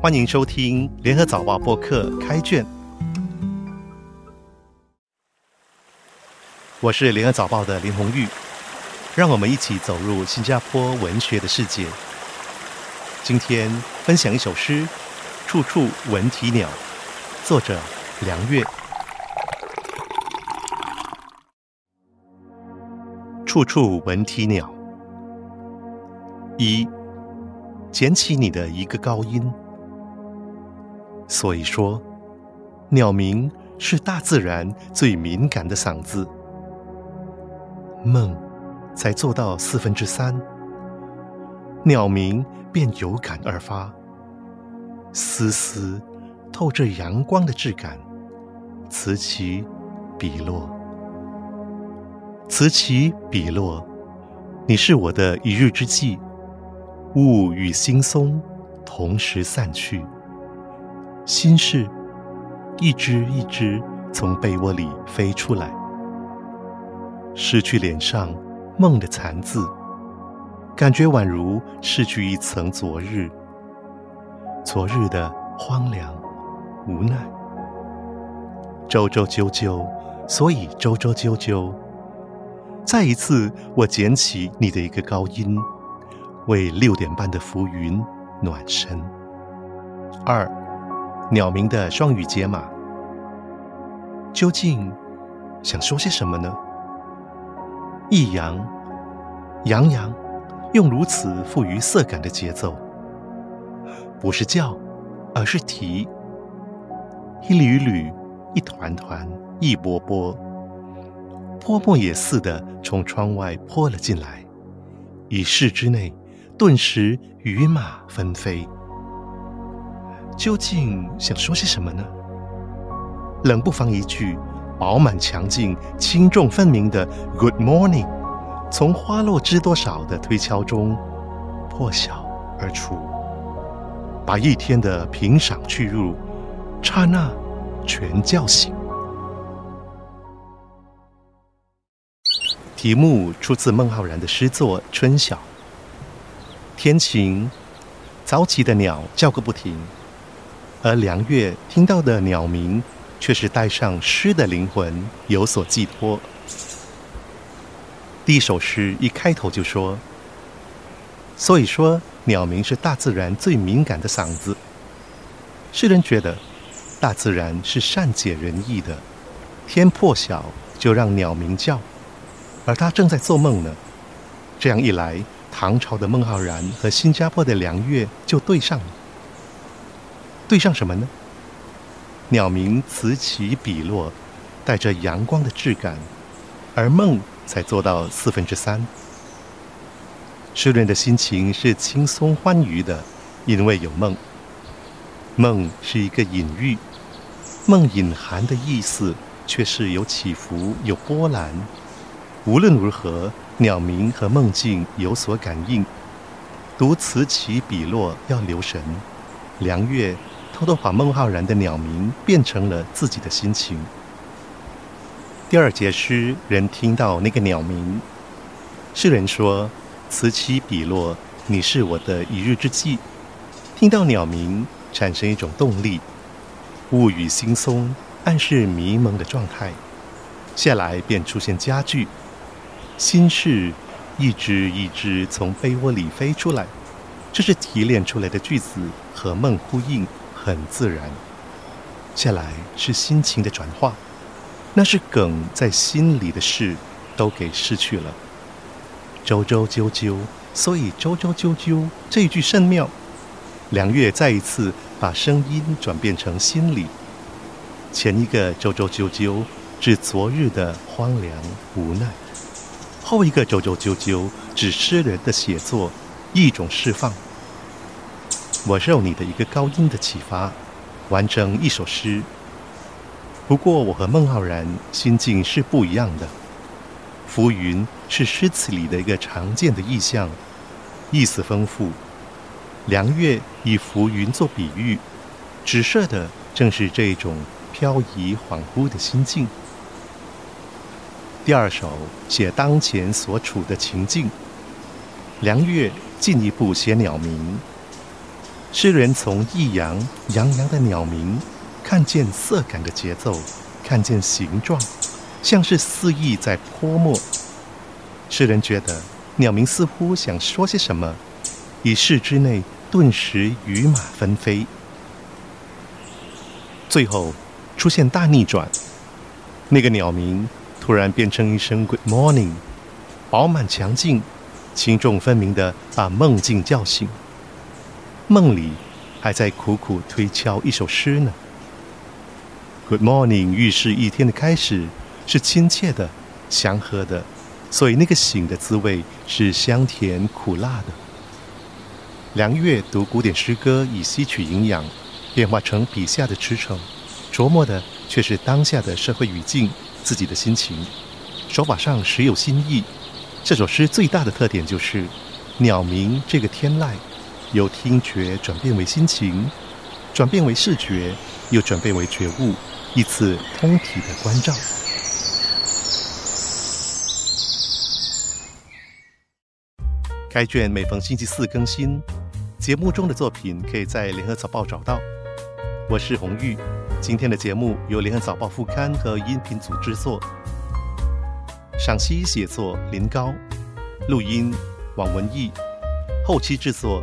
欢迎收听联合早报播客开卷，我是联合早报的林红玉，让我们一起走入新加坡文学的世界。今天分享一首诗《处处闻啼鸟》，作者梁月。处处闻啼鸟，一捡起你的一个高音。所以说，鸟鸣是大自然最敏感的嗓子。梦才做到四分之三，鸟鸣便有感而发，丝丝透着阳光的质感，此起彼落，此起彼落。你是我的一日之计，雾与惺忪同时散去。心事一只一只从被窝里飞出来，失去脸上梦的残字，感觉宛如失去一层昨日，昨日的荒凉无奈。周周啾啾，所以周周啾啾。再一次，我捡起你的一个高音，为六点半的浮云暖身。二。鸟鸣的双语解码，究竟想说些什么呢？抑扬、扬扬，用如此富于色感的节奏，不是叫，而是啼。一缕缕，一团团，一波波，泼墨也似的从窗外泼了进来，一室之内，顿时雨马纷飞。究竟想说些什么呢？冷不防一句饱满强劲、轻重分明的 “Good morning”，从花落知多少的推敲中破晓而出，把一天的平赏去入，刹那全叫醒。题目出自孟浩然的诗作《春晓》。天晴，早起的鸟叫个不停。而梁月听到的鸟鸣，却是带上诗的灵魂，有所寄托。第一首诗一开头就说：“所以说，鸟鸣是大自然最敏感的嗓子。”诗人觉得，大自然是善解人意的，天破晓就让鸟鸣叫，而他正在做梦呢。这样一来，唐朝的孟浩然和新加坡的梁月就对上了。对上什么呢？鸟鸣此起彼落，带着阳光的质感，而梦才做到四分之三。诗人的心情是轻松欢愉的，因为有梦。梦是一个隐喻，梦隐含的意思却是有起伏、有波澜。无论如何，鸟鸣和梦境有所感应。读此起彼落要留神，凉月。偷偷把孟浩然的鸟鸣变成了自己的心情。第二节诗人听到那个鸟鸣，诗人说：“此起彼落，你是我的一日之计。”听到鸟鸣，产生一种动力。雾雨惺忪，暗示迷蒙的状态。下来便出现佳句：“心事一只一只从被窝里飞出来。”这是提炼出来的句子，和梦呼应。很自然，下来是心情的转化，那是梗在心里的事，都给失去了。周周啾啾，所以周周啾啾这一句甚妙。梁月再一次把声音转变成心理，前一个周周啾啾指昨日的荒凉无奈，后一个周周啾啾指诗人的写作一种释放。我受你的一个高音的启发，完成一首诗。不过我和孟浩然心境是不一样的。浮云是诗词里的一个常见的意象，意思丰富。梁月以浮云做比喻，指涉的正是这种飘移恍惚的心境。第二首写当前所处的情境，梁月进一步写鸟鸣。诗人从抑扬洋洋的鸟鸣，看见色感的节奏，看见形状，像是肆意在泼墨。诗人觉得鸟鸣似乎想说些什么，一室之内顿时羽马纷飞。最后出现大逆转，那个鸟鸣突然变成一声 “Good morning”，饱满强劲，轻重分明的把梦境叫醒。梦里还在苦苦推敲一首诗呢。Good morning，预示一天的开始是亲切的、祥和的，所以那个醒的滋味是香甜苦辣的。梁月读古典诗歌以吸取营养，变化成笔下的驰骋，琢磨的却是当下的社会语境、自己的心情，手法上时有新意。这首诗最大的特点就是鸟鸣这个天籁。由听觉转变为心情，转变为视觉，又转变为觉悟，一次通体的关照。该卷每逢星期四更新，节目中的作品可以在联合早报找到。我是红玉，今天的节目由联合早报副刊和音频组制作，赏析写作林高，录音王文义，后期制作。